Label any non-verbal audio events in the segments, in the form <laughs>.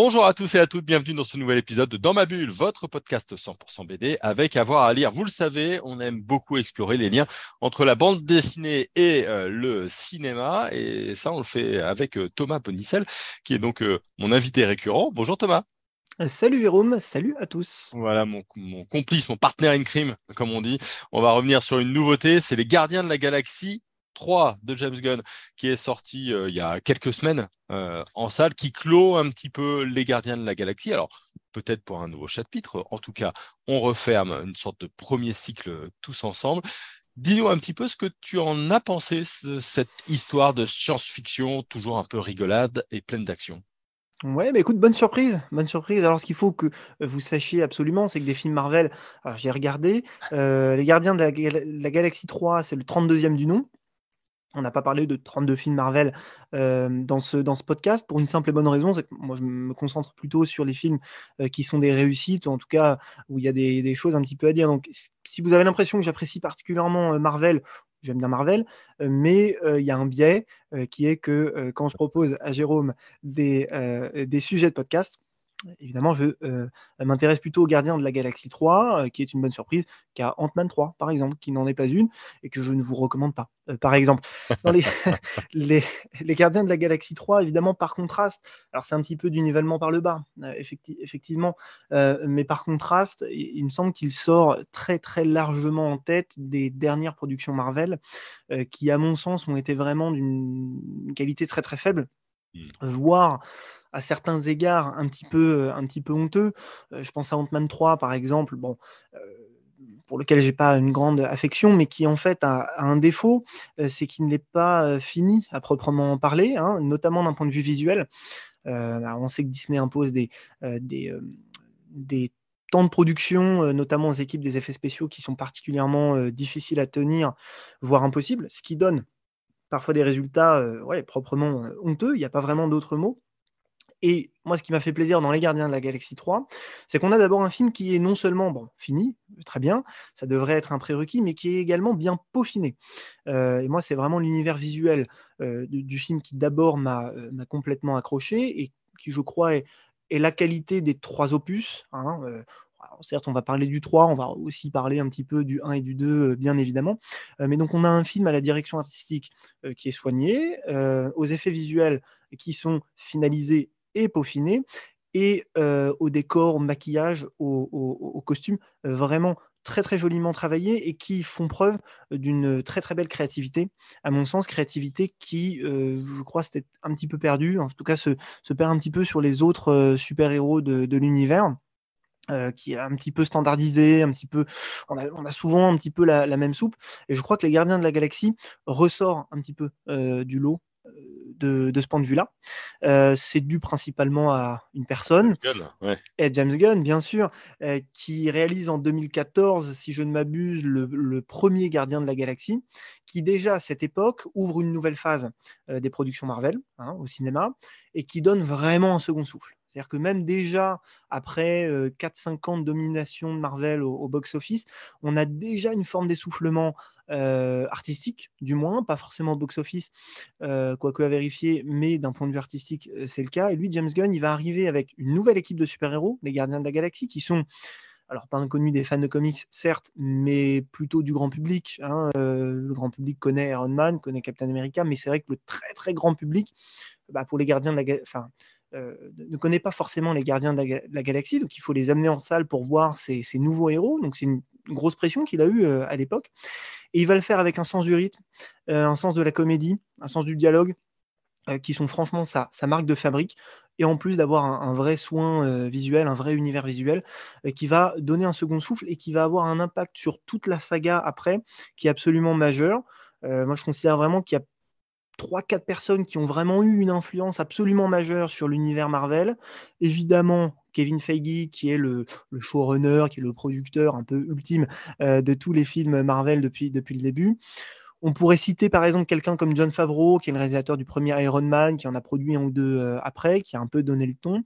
Bonjour à tous et à toutes, bienvenue dans ce nouvel épisode de Dans ma bulle, votre podcast 100% BD avec avoir à lire. Vous le savez, on aime beaucoup explorer les liens entre la bande dessinée et euh, le cinéma et ça on le fait avec euh, Thomas Bonicel qui est donc euh, mon invité récurrent. Bonjour Thomas. Salut Jérôme, salut à tous. Voilà mon, mon complice, mon partenaire in crime, comme on dit. On va revenir sur une nouveauté, c'est les Gardiens de la Galaxie 3 de James Gunn qui est sorti il y a quelques semaines euh, en salle, qui clôt un petit peu les Gardiens de la Galaxie. Alors, peut-être pour un nouveau chapitre. En tout cas, on referme une sorte de premier cycle tous ensemble. Dis-nous un petit peu ce que tu en as pensé, cette histoire de science-fiction, toujours un peu rigolade et pleine d'action. Ouais, bah écoute, bonne surprise, bonne surprise. Alors, ce qu'il faut que vous sachiez absolument, c'est que des films Marvel, j'ai regardé, euh, Les Gardiens de la, la Galaxie 3, c'est le 32e du nom. On n'a pas parlé de 32 films Marvel euh, dans, ce, podcast pour une simple et bonne raison, moi je me concentre plutôt sur les films euh, qui sont des réussites, en tout cas où il y a des, choses un petit peu à dire. Donc si vous avez l'impression que j'apprécie particulièrement euh, Marvel, j'aime bien Marvel, mais il y a un biais qui est que quand je propose à Jérôme des sujets de podcast, évidemment, je euh, m'intéresse plutôt aux Gardiens de la Galaxie 3, euh, qui est une bonne surprise, qu'à Ant-Man 3, par exemple, qui n'en est pas une et que je ne vous recommande pas. Euh, par exemple, dans les, <laughs> <laughs> les, Gardiens de la Galaxie 3, évidemment, par contraste, alors c'est un petit peu du nivellement par le bas, effectivement, mais par contraste, il, me semble qu'il sort très très largement en tête des dernières productions Marvel, qui, à mon sens, ont été vraiment d'une qualité très très faible, mmh. voire à certains égards un petit peu, un petit peu honteux. Euh, je pense à Ant-Man 3 par exemple, bon, euh, pour lequel j'ai pas une grande affection, mais qui en fait a, un défaut, euh, c'est qu'il n'est pas fini à proprement parler, hein, notamment d'un point de vue visuel. on sait que Disney impose des, des, des temps de production, notamment aux équipes des effets spéciaux, qui sont particulièrement difficiles à tenir, voire impossibles, ce qui donne parfois des résultats ouais, proprement honteux, il n'y a pas vraiment d'autres mots. Et moi, ce qui m'a fait plaisir dans Les Gardiens de la Galaxie 3, c'est qu'on a d'abord un film qui est non seulement bon, fini, très bien, ça devrait être un prérequis, mais qui est également bien peaufiné. Euh, et moi, c'est vraiment l'univers visuel euh, du, film qui d'abord euh, m'a complètement accroché et qui, je crois, est, la qualité des trois opus. Hein, certes, on va parler du 3, on va aussi parler un petit peu du 1 et du 2, bien évidemment. mais donc, on a un film à la direction artistique qui est soigné, aux effets visuels qui sont finalisés et peaufiné, et euh, au décor, au maquillage, au, costume, euh, vraiment très très joliment travaillé et qui font preuve d'une très très belle créativité. À mon sens, créativité qui, euh, je crois, c'était un petit peu perdue, en tout cas se, perd un petit peu sur les autres super-héros de, l'univers. qui est un petit peu standardisé, un petit peu, on a, souvent un petit peu la, même soupe. Et je crois que les Gardiens de la Galaxie ressort un petit peu du lot de, ce point de vue-là. Euh, c'est dû principalement à une personne, et James Gunn, bien sûr, euh, qui réalise en 2014, si je ne m'abuse, le, premier Gardien de la Galaxie, qui déjà à cette époque ouvre une nouvelle phase euh, des productions Marvel hein, au cinéma, et qui donne vraiment un second souffle. C'est-à-dire que même déjà, après 4-5 ans de domination de Marvel au, box-office, on a déjà une forme d'essoufflement artistique, du moins, pas forcément box-office, quoique à vérifier, mais d'un point de vue artistique, c'est le cas. Et lui, James Gunn, il va arriver avec une nouvelle équipe de super-héros, les Gardiens de la Galaxie, qui sont alors pas inconnus des fans de comics, certes, mais plutôt du grand public. Hein, le grand public connaît Iron Man, connaît Captain America, mais c'est vrai que le très très grand public, bah, pour les gardiens de la, enfin, euh, ne connaît pas forcément les gardiens de la, galaxie, donc il faut les amener en salle pour voir ces, nouveaux héros. Donc c'est une, grosse pression qu'il a eue euh, à l'époque. Et il va le faire avec un sens du rythme, euh, un sens de la comédie, un sens du dialogue, qui sont franchement sa, marque de fabrique, et en plus d'avoir un, vrai soin visuel, un vrai univers visuel, qui va donner un second souffle et qui va avoir un impact sur toute la saga après, qui est absolument majeur. moi, je considère vraiment qu'il y a trois, quatre personnes qui ont vraiment eu une influence absolument majeure sur l'univers Marvel. Évidemment, Kevin Feige, qui est le, showrunner, qui est le producteur un peu ultime euh, de tous les films Marvel depuis, depuis le début. On pourrait citer par exemple quelqu'un comme John Favreau, qui est le réalisateur du premier Iron Man, qui en a produit un ou deux euh, après, qui a un peu donné le ton.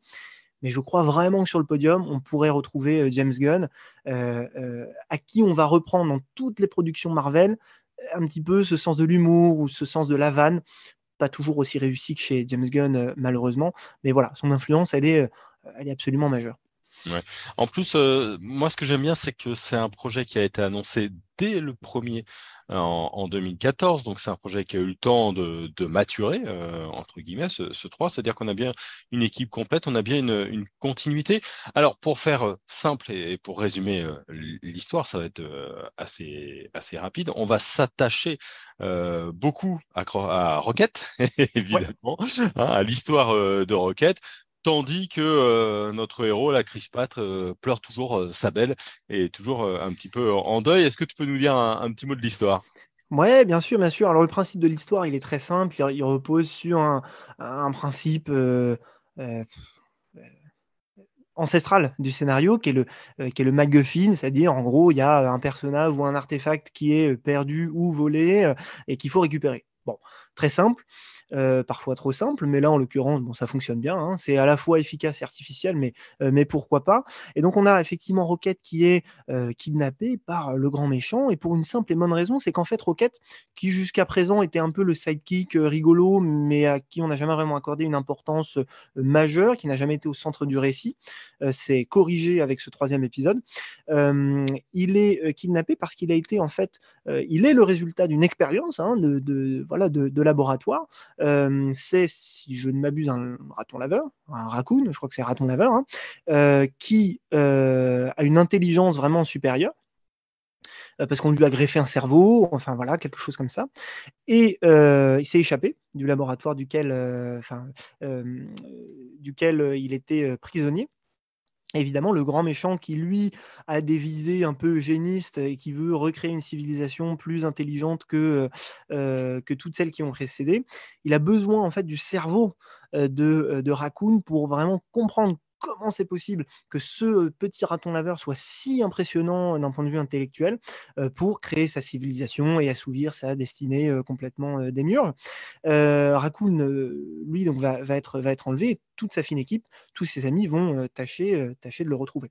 Mais je crois vraiment que sur le podium, on pourrait retrouver euh, James Gunn, à qui on va reprendre dans toutes les productions Marvel un petit peu ce sens de l'humour ou ce sens de la vanne. Pas toujours aussi réussi que chez James Gunn, malheureusement. Mais voilà, son influence, elle est, elle est absolument majeure. En plus, euh, moi, ce que j'aime bien, c'est que c'est un projet qui a été annoncé dès le premier en, en 2014. Donc, c'est un projet qui a eu le temps de, de maturer, euh, entre guillemets, ce, ce 3. C'est-à-dire qu'on a bien une équipe complète, on a bien une, une continuité. Alors, pour faire euh, simple et, pour résumer euh, l'histoire, ça va être assez, assez rapide. On va s'attacher euh, beaucoup à, à Rocket, <laughs> évidemment, ouais. hein, à l'histoire de Rocket, Tandis que euh, notre héros, la Chris Pratt, euh, pleure toujours euh, sa belle et toujours un petit peu en deuil. Est-ce que tu peux nous dire un, petit mot de l'histoire? Ouais, bien sûr, bien sûr. Alors le principe de l'histoire, il est très simple. Il, repose sur un, principe ancestral du scénario, qui est le, le MacGuffin, c'est-à-dire en gros, il y a un personnage ou un artefact qui est perdu ou volé et qu'il faut récupérer. Bon, très simple. Euh, parfois trop simple, mais là en l'occurrence, bon, ça fonctionne bien. Hein. C'est à la fois efficace et artificiel, mais, euh, mais pourquoi pas? Et donc on a effectivement Rocket qui est euh, kidnappé par le grand méchant, et pour une simple et bonne raison, c'est qu'en fait Rocket, qui jusqu'à présent était un peu le sidekick rigolo, mais à qui on n'a jamais vraiment accordé une importance majeure, qui n'a jamais été au centre du récit, c'est corrigé avec ce troisième épisode. il est kidnappé parce qu'il a été en fait, il est le résultat d'une expérience hein, de, voilà, de laboratoire euh, c'est, si je ne m'abuse, un raton laveur, un raccoon, je crois que c'est raton laveur, hein, euh, qui euh, a une intelligence vraiment supérieure parce qu'on lui a greffé un cerveau, enfin voilà, quelque chose comme ça. Et il s'est échappé du laboratoire duquel, duquel il était prisonnier évidemment le grand méchant qui lui a des visées un peu eugénistes et qui veut recréer une civilisation plus intelligente que, euh, que toutes celles qui ont précédé, il a besoin en fait du cerveau euh, de, de Raccoon pour vraiment comprendre comment c'est possible que ce petit raton laveur soit si impressionnant d'un point de vue intellectuel euh, pour créer sa civilisation et assouvir sa destinée euh, complètement euh, démiurge. Raccoon, lui, donc, va, être, enlevé. Toute sa fine équipe, tous ses amis vont tâcher de le retrouver.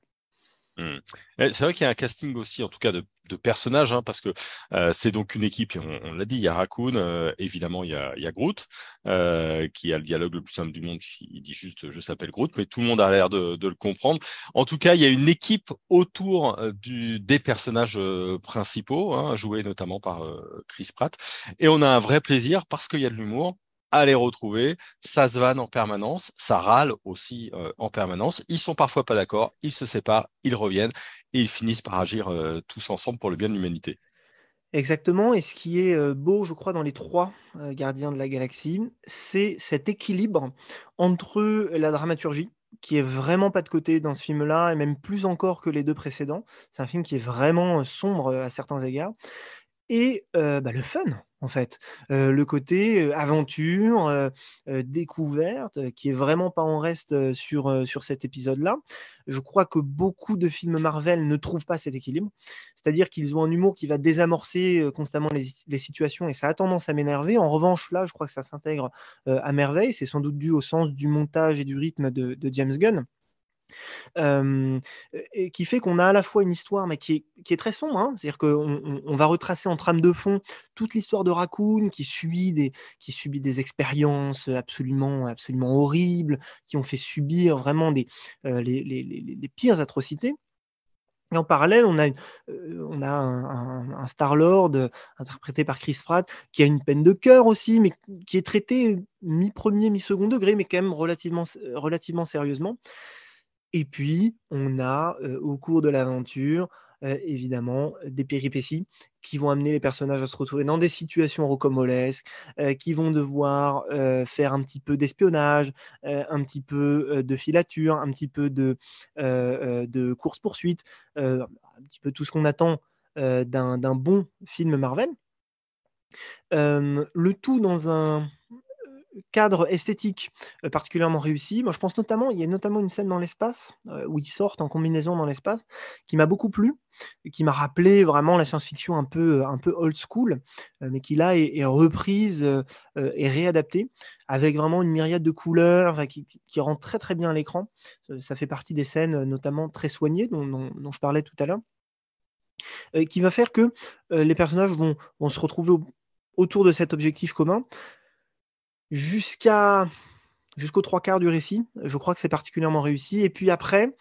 Mmh. C'est vrai qu'il y a un casting aussi, en tout cas de, de personnages, hein, parce que euh, c'est donc une équipe, on, l'a dit, il y a Raccoon, euh, évidemment il y a, Groot, euh, qui a le dialogue le plus simple du monde, il dit juste je s'appelle Groot, mais tout le monde a l'air de, le comprendre. En tout cas, il y a une équipe autour euh, des personnages principaux, hein, joués notamment par Chris Pratt, et on a un vrai plaisir parce qu'il y a de l'humour, à les retrouver. Ça se vanne en permanence, ça râle aussi euh, en permanence. Ils sont parfois pas d'accord, ils se séparent, ils reviennent et ils finissent par agir euh, tous ensemble pour le bien de l'humanité. Exactement, et ce qui est euh, beau, je crois, dans les trois gardiens de la galaxie, c'est cet équilibre entre la dramaturgie, qui est vraiment pas de côté dans ce film-là, et même plus encore que les deux précédents. C'est un film qui est vraiment sombre à certains égards, et bah, le fun en fait. Le côté aventure, découverte, qui est vraiment pas en reste sur, sur cet épisode-là. Je crois que beaucoup de films Marvel ne trouvent pas cet équilibre. C'est-à-dire qu'ils ont un humour qui va désamorcer constamment les, les, situations et ça a tendance à m'énerver. En revanche, là, je crois que ça s'intègre à merveille. C'est sans doute dû au sens du montage et du rythme de James Gunn. Euh, et qui fait qu'on a à la fois une histoire, mais qui est, qui est très sombre. Hein C'est-à-dire qu'on on va retracer en trame de fond toute l'histoire de Raccoon qui subit des, qui subit des expériences absolument, absolument horribles, qui ont fait subir vraiment des, euh, les, les, les, les, pires atrocités. Et en parallèle, on a, euh, on a un, un, un Star-Lord interprété par Chris Pratt qui a une peine de cœur aussi, mais qui est traité mi-premier, mi-second degré, mais quand même relativement, relativement sérieusement. Et puis, on a euh, au cours de l'aventure, euh, évidemment, des péripéties qui vont amener les personnages à se retrouver dans des situations rocambolesques, euh, qui vont devoir faire un petit peu d'espionnage, un petit peu de filature, un petit peu de, de course-poursuite, un petit peu tout ce qu'on attend d'un bon film Marvel. le tout dans un cadre esthétique euh, particulièrement réussi. Moi, je pense notamment, il y a notamment une scène dans l'espace euh, où ils sortent en combinaison dans l'espace qui m'a beaucoup plu, qui m'a rappelé vraiment la science-fiction un peu, un peu old school, euh, mais qui là est, reprise et réadaptée avec vraiment une myriade de couleurs qui, rend très très bien l'écran. ça fait partie des scènes notamment très soignées dont, je parlais tout à l'heure. qui va faire que les personnages vont se retrouver autour de cet objectif commun jusqu'à jusqu'aux trois quarts du récit. Je crois que c'est particulièrement réussi. Et puis après,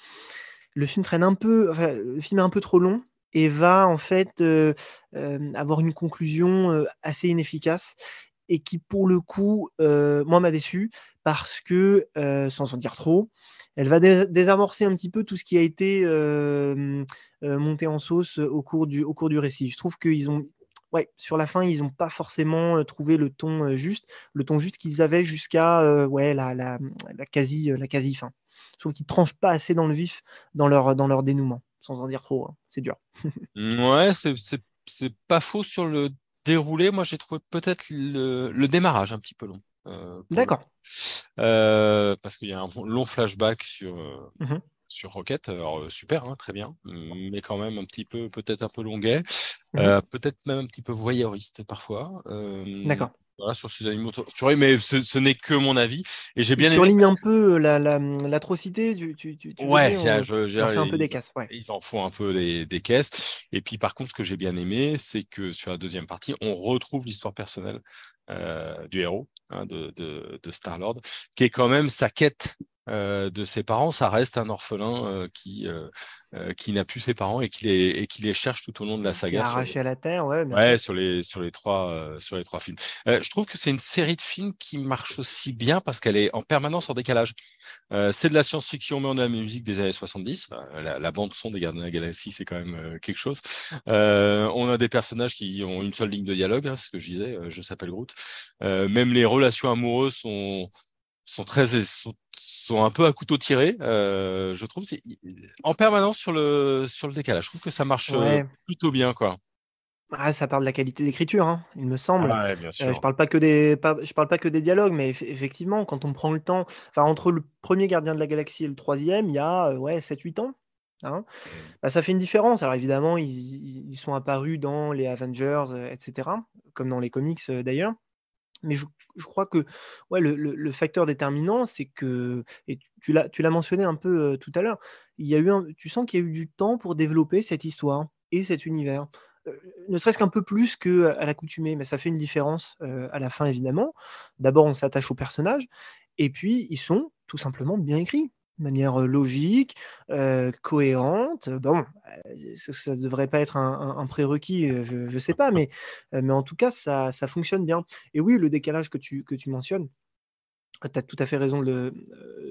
le film traîne un peu, est un peu trop long et va en fait euh, euh, avoir une conclusion euh, assez inefficace et qui pour le coup, moi m'a déçu parce que, sans en dire trop, elle va désamorcer un petit peu tout ce qui a été monté en sauce au cours du, au cours du récit. Je trouve qu'ils ont, ouais, sur la fin, ils n'ont pas forcément euh, trouvé le ton euh, juste, le ton juste qu'ils avaient jusqu'à euh, ouais, la, la, la, quasi, la quasi fin. Je trouve qu'ils tranchent pas assez dans le vif dans leur, dans leur dénouement, sans en dire trop. Hein. C'est dur. <laughs> ouais, c'est pas faux sur le déroulé. Moi, j'ai trouvé peut-être le, le, démarrage un petit peu long. D'accord. parce qu'il y a un long flashback sur, mmh sur Rocket. Alors, super, hein, très bien, mais quand même un petit peu, peut-être un peu longuet. Mhm. Euh, peut-être même un petit peu voyeuriste parfois. Euh, D'accord. Voilà, sur ces animaux mais ce, n'est que mon avis. Et j'ai bien surligne un peu l'atrocité. La, tu, tu, ouais, je, fait un peu des caisses. Ils en font un peu des, des caisses. Et puis, par contre, ce que j'ai bien aimé, c'est que sur la deuxième partie, on retrouve l'histoire personnelle euh, du héros, hein, de, de, de Star-Lord, qui est quand même sa quête euh, de ses parents, ça reste un orphelin euh, qui euh, qui n'a plus ses parents et qui les et qui les cherche tout au long de la saga. Arraché à la terre, ouais. ouais, sur les sur les trois sur les trois films. je trouve que c'est une série de films qui marche aussi bien parce qu'elle est en permanence en décalage. c'est de la science-fiction mais on a la musique des années 70. La, bande son des Gardiens de la Galaxie, c'est quand même quelque chose. on a des personnages qui ont une seule ligne de dialogue, hein, ce que je disais. je s'appelle Groot. même les relations amoureuses sont sont très sont, sont un peu à couteau tiré. Euh, je trouve en permanence sur le sur le décalage. Je trouve que ça marche euh, plutôt bien, quoi. Ah, ça parle de la qualité d'écriture, hein, il me semble. Ouais, bien sûr. Euh, je parle pas que des, je parle pas que des dialogues, mais effectivement, quand on prend le temps, enfin entre le premier Gardien de la Galaxie et le troisième, il y a ouais 7-8 ans. Hein. Bah, ça fait une différence. Alors évidemment, ils, ils, sont apparus dans les Avengers, etc., comme dans les comics d'ailleurs. Mais je, crois que le, facteur déterminant, c'est que, et tu, l'as mentionné un peu tout à l'heure, il y a eu tu sens qu'il y a eu du temps pour développer cette histoire et cet univers. ne serait-ce qu'un peu plus qu'à l'accoutumée, mais ça fait une différence à la fin, évidemment. D'abord, on s'attache aux personnages, et puis ils sont tout simplement bien écrits de manière logique, cohérente. Bon, ça ne devrait pas être un, prérequis, je ne sais pas, mais, mais en tout cas, ça, ça, fonctionne bien. Et oui, le décalage que tu, que tu mentionnes, tu as tout à fait raison de,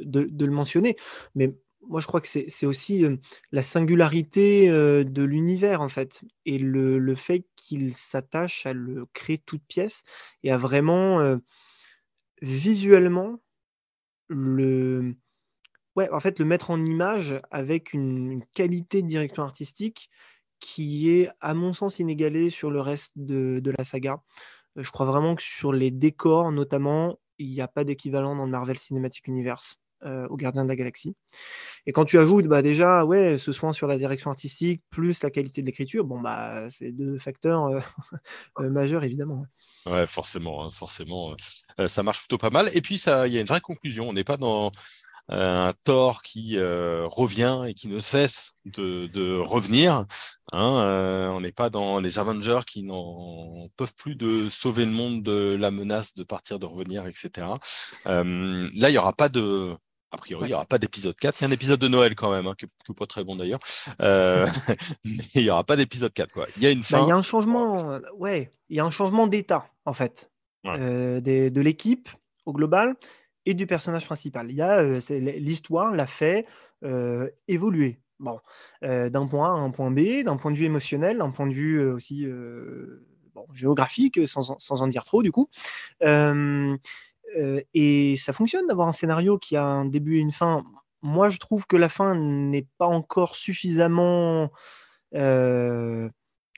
de, le mentionner, mais moi je crois que c'est aussi la singularité de l'univers, en fait, et le, le fait qu'il s'attache à le créer toute pièce et à vraiment visuellement le En fait, le mettre en image avec une, qualité de direction artistique qui est, à mon sens, inégalée sur le reste de, la saga. Euh, je crois vraiment que sur les décors, notamment, il n'y a pas d'équivalent dans le Marvel Cinematic Universe euh, au Gardien de la Galaxie. Et quand tu ajoutes bah, déjà ouais, ce soin sur la direction artistique plus la qualité de l'écriture, bon, bah, c'est deux facteurs euh, <laughs> majeurs, évidemment. Ouais, forcément, hein, forcément, ça marche plutôt pas mal. Et puis, il y a une vraie conclusion. On n'est pas dans un Thor qui euh, revient et qui ne cesse de, de revenir. Hein, euh, on n'est pas dans les Avengers qui n'en peuvent plus de sauver le monde de la menace de partir, de revenir, etc. là, il y aura pas de a priori, il n'y aura pas d'épisode 4. Il y a un épisode de Noël quand même, hein, qui n'est pas très bon d'ailleurs. Euh, <laughs> mais il n'y aura pas d'épisode 4. Quoi. Il y a une bah, fin. il y a un changement, ouais, il y a un changement d'état, en fait, de l'équipe au global et du personnage principal. Il y a euh, l'histoire l'a fait euh, évoluer. Bon, euh, d'un point A à un point B, d'un point de vue émotionnel, d'un point de vue aussi géographique, sans, sans, en dire trop du coup. et ça fonctionne d'avoir un scénario qui a un début et une fin. Moi, je trouve que la fin n'est pas encore suffisamment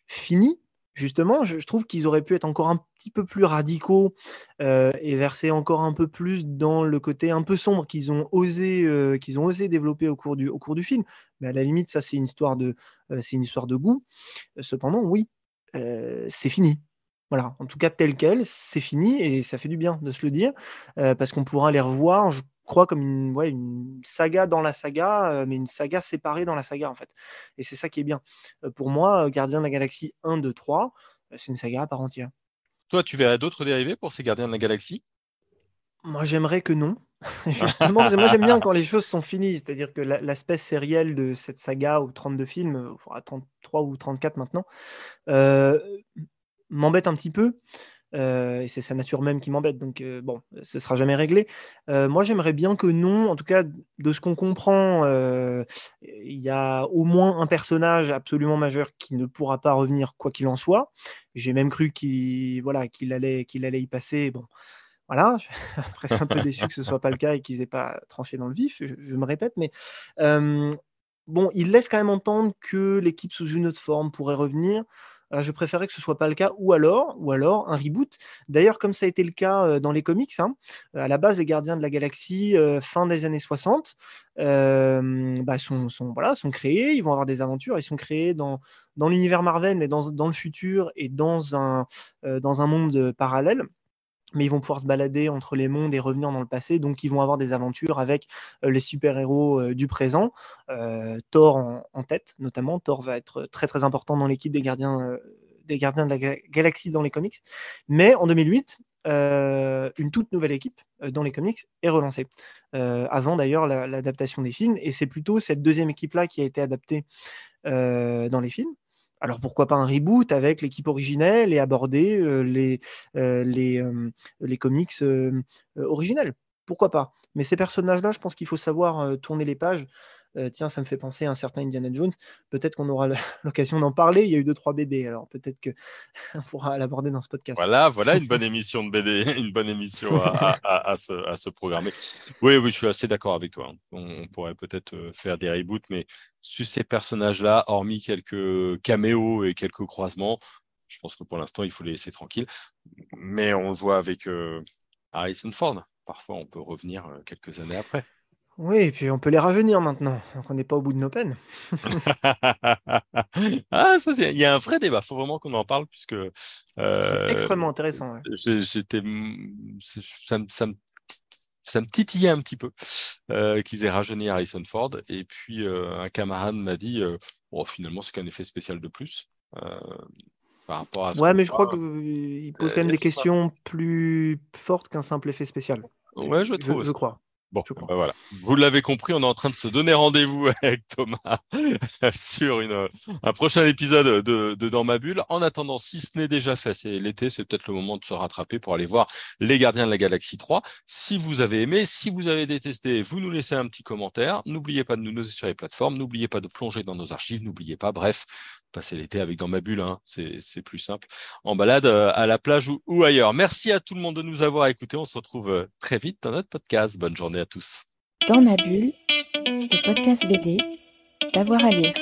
finie justement, je, trouve qu'ils auraient pu être encore un petit peu plus radicaux euh, et verser encore un peu plus dans le côté un peu sombre qu'ils ont osé, euh, qu'ils ont osé développer au cours du, au cours du film. Mais à la limite, ça c'est une histoire de, euh, c'est une histoire de goût. Cependant, oui, c'est fini. Voilà, en tout cas tel quel, c'est fini et ça fait du bien de se le dire parce qu'on pourra les revoir. Crois comme une, ouais, une saga dans la saga, mais une saga séparée dans la saga en fait. Et c'est ça qui est bien. pour moi, Gardien de la Galaxie 1, 2, 3, c'est une saga à part entière. Toi, tu verrais d'autres dérivés pour ces Gardiens de la Galaxie? Moi, j'aimerais que non. <laughs> Justement, <laughs> moi j'aime bien quand les choses sont finies, c'est-à-dire que l'aspect sériel de cette saga ou 32 films, 33 ou 34 maintenant, euh, m'embête un petit peu. Euh, et c'est sa nature même qui m'embête, donc euh, bon, ce sera jamais réglé. Euh, moi, j'aimerais bien que non, en tout cas, de ce qu'on comprend, il y a au moins un personnage absolument majeur qui ne pourra pas revenir quoi qu'il en soit. J'ai même cru qu'il allait, qu'il allait y passer. Bon, voilà, <laughs> après c'est un peu déçu que ce soit pas le cas et qu'ils aient pas tranché dans le vif, je me répète, mais bon, il laisse quand même entendre que l'équipe sous une autre forme pourrait revenir. Euh, je préférais que ce soit pas le cas, ou alors, ou alors un reboot. D'ailleurs, comme ça a été le cas euh, dans les comics, hein, à la base, les Gardiens de la Galaxie, euh, fin des années 60, bah, sont, créés, ils vont avoir des aventures, ils sont créés dans, l'univers Marvel, mais dans, dans, le futur et dans un, dans un monde parallèle mais ils vont pouvoir se balader entre les mondes et revenir dans le passé, donc ils vont avoir des aventures avec euh, les super-héros euh, du présent, euh, Thor en, tête notamment. Thor va être très très important dans l'équipe des gardiens, des gardiens de la galaxie dans les comics. Mais en 2008, une toute nouvelle équipe dans les comics est relancée, avant d'ailleurs l'adaptation des films, et c'est plutôt cette deuxième équipe-là qui a été adaptée dans les films. Alors pourquoi pas un reboot avec l'équipe originelle et aborder euh, les, euh, les, euh, les, comics originels? Pourquoi pas? Mais ces personnages-là, je pense qu'il faut savoir tourner les pages. Tiens, ça me fait penser à un certain Indiana Jones. Peut-être qu'on aura <laughs> l'occasion d'en parler. Il y a eu deux trois BD, alors peut-être qu'on <laughs> pourra l'aborder dans ce podcast. Voilà, voilà une bonne émission de BD, <laughs> une bonne émission à, se, programmer. Oui, oui, je suis assez d'accord avec toi. On, pourrait peut-être faire des reboots, mais sur ces personnages-là, hormis quelques caméos et quelques croisements, je pense que pour l'instant, il faut les laisser tranquilles. Mais on le voit avec euh, Harrison Ford. Parfois, on peut revenir euh, quelques années après. Oui, et puis on peut les rajeunir maintenant, donc on n'est pas au bout de nos peines. <laughs> ah, ça, il y a un vrai débat. Il faut vraiment qu'on en parle puisque. Euh, extrêmement intéressant. J'étais, ça, ça, me ça me titillait un petit peu euh, qu'ils aient rajeuni Harrison Ford. Et puis euh, un camarade m'a dit, oh, finalement c'est qu'un effet spécial de plus. par rapport à ouais, mais je crois qu'il pose quand même des questions plus fortes qu'un simple effet spécial. Ouais, je trouve. je crois. Bon, bah voilà. Vous l'avez compris, on est en train de se donner rendez-vous <laughs> avec Thomas <laughs> sur une, un prochain épisode de, de, Dans ma bulle. En attendant, si ce n'est déjà fait, c'est l'été, c'est peut-être le moment de se rattraper pour aller voir Les Gardiens de la Galaxie 3. Si vous avez aimé, si vous avez détesté, vous nous laissez un petit commentaire. N'oubliez pas de nous noter sur les plateformes. N'oubliez pas de plonger dans nos archives. N'oubliez pas, bref, passer l'été avec dans ma bulle, hein. c'est plus simple, en balade euh, à la plage ou, ailleurs. Merci à tout le monde de nous avoir écoutés. On se retrouve euh, très vite dans notre podcast. Bonne journée à tous. Dans ma bulle, le podcast BD, d'avoir à lire.